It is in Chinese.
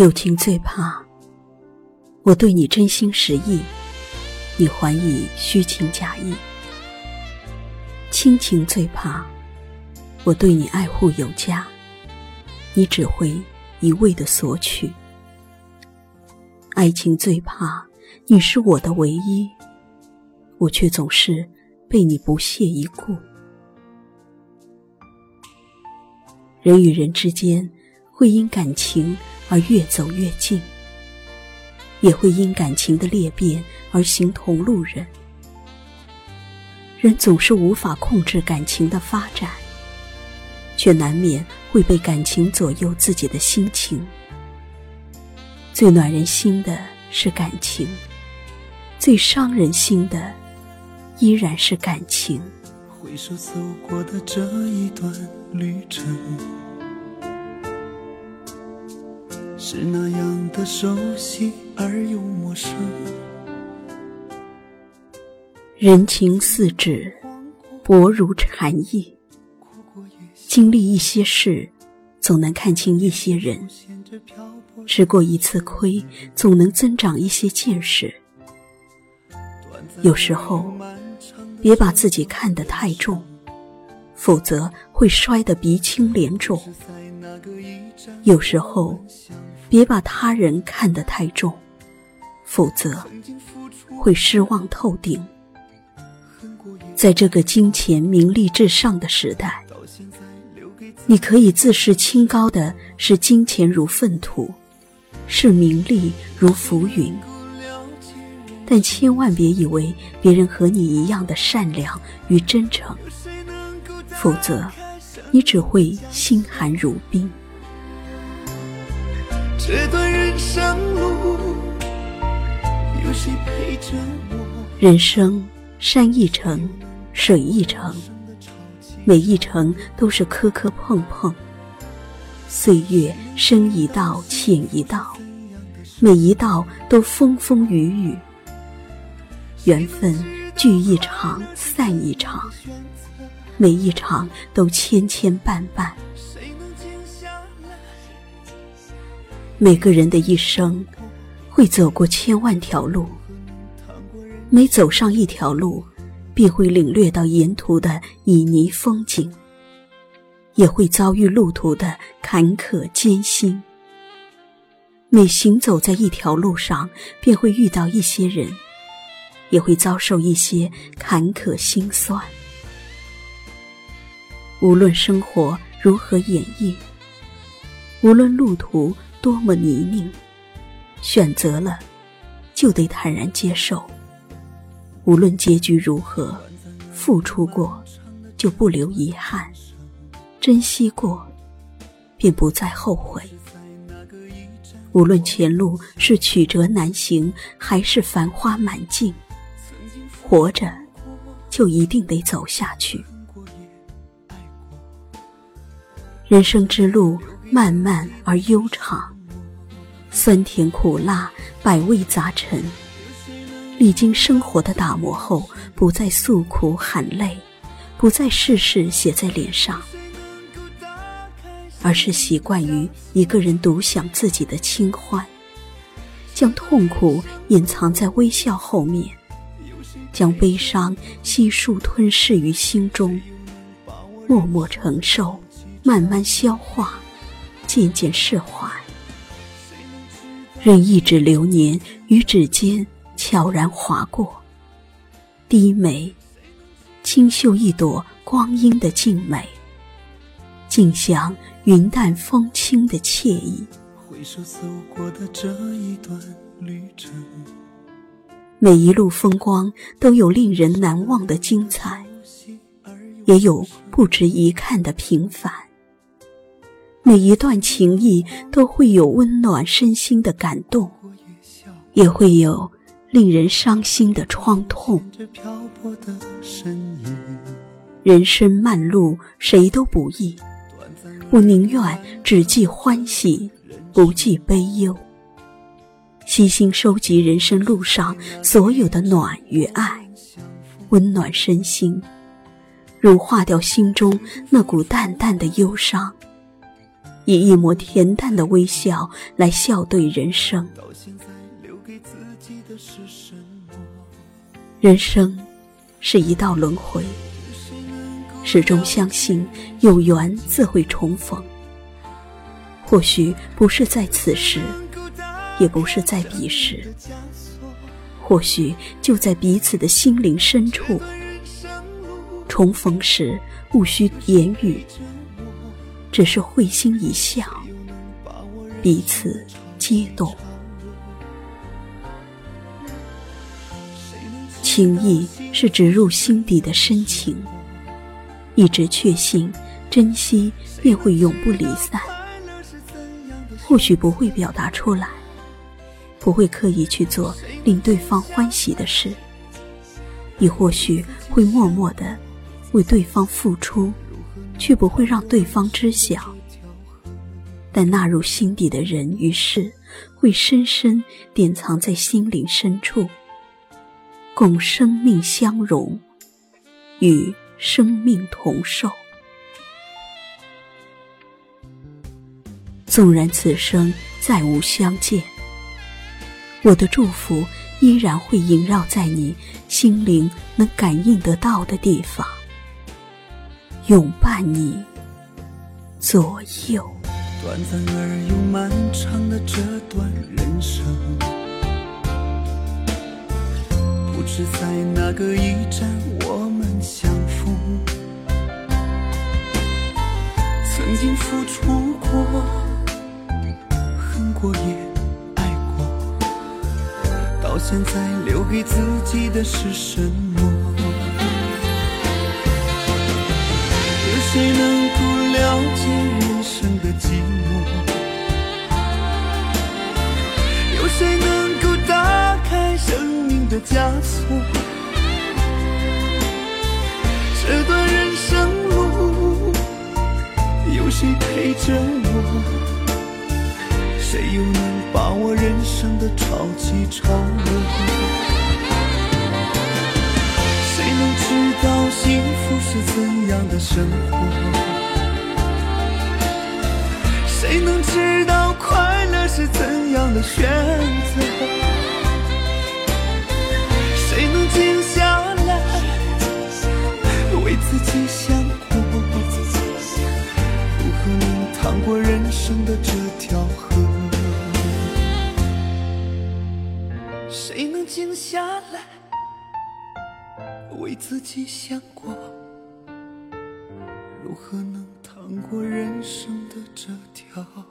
友情最怕。我对你真心实意，你还以虚情假意；亲情最怕我对你爱护有加，你只会一味的索取；爱情最怕你是我的唯一，我却总是被你不屑一顾。人与人之间会因感情而越走越近，也会因感情的裂变而形同路人。人总是无法控制感情的发展，却难免会被感情左右自己的心情。最暖人心的是感情，最伤人心的依然是感情。回首走过的这一段旅程，是那样的熟悉而又陌生。人情似纸，薄如蝉翼。经历一些事，总能看清一些人；吃过一次亏，总能增长一些见识。有时候。别把自己看得太重，否则会摔得鼻青脸肿。有时候，别把他人看得太重，否则会失望透顶。在这个金钱名利至上的时代，你可以自视清高的是金钱如粪土，是名利如浮云。但千万别以为别人和你一样的善良与真诚，否则你只会心寒如冰。这段人生山一程，水一程，每一程都是磕磕碰碰；岁月深一道，浅一道，每一道都风风雨雨。缘分聚一场，散一场，每一场都千千绊绊。每个人的一生会走过千万条路，每走上一条路，便会领略到沿途的旖旎风景，也会遭遇路途的坎坷艰辛。每行走在一条路上，便会遇到一些人。也会遭受一些坎坷心酸。无论生活如何演绎，无论路途多么泥泞，选择了就得坦然接受。无论结局如何，付出过就不留遗憾，珍惜过便不再后悔。无论前路是曲折难行，还是繁花满径。活着，就一定得走下去。人生之路漫漫而悠长，酸甜苦辣，百味杂陈。历经生活的打磨后，不再诉苦喊累，不再事事写在脸上，而是习惯于一个人独享自己的清欢，将痛苦隐藏在微笑后面。将悲伤悉数吞噬于心中，默默承受，慢慢消化，渐渐释怀。任一指流年于指尖悄然划过，低眉，轻嗅一朵光阴的静美，静享云淡风轻的惬意。回首走过的这一段旅程。每一路风光都有令人难忘的精彩，也有不值一看的平凡。每一段情谊都会有温暖身心的感动，也会有令人伤心的创痛。人生漫路，谁都不易，我宁愿只记欢喜，不记悲忧。悉心收集人生路上所有的暖与爱，温暖身心，融化掉心中那股淡淡的忧伤，以一抹恬淡的微笑来笑对人生。人生是一道轮回，始终相信有缘自会重逢。或许不是在此时，也不是在彼时，或许就在彼此的心灵深处。重逢时不需言语，只是会心一笑，彼此皆懂。情谊是植入心底的深情，一直确信珍惜便会永不离散。或许不会表达出来，不会刻意去做令对方欢喜的事，亦或许会默默的为对方付出，却不会让对方知晓。但纳入心底的人与事，会深深典藏在心灵深处，共生命相融，与生命同寿。纵然此生再无相见，我的祝福依然会萦绕在你心灵能感应得到的地方，永伴你左右。短暂而又漫长的这段人生，不知在哪个驿站我们相逢，曾经付出过。恨过也爱过，到现在留给自己的是什么？谁能够了解人生的寂寞？有谁能够打开生命的枷锁？这段人生路，有谁陪着我？谁又能把握人生的潮起潮落？是怎样的生活？谁能知道快乐是怎样的选择？谁能静下来为自己想过？如何能趟过人生的这条河？谁能静下来，为自己想过，如何能趟过人生的这条河？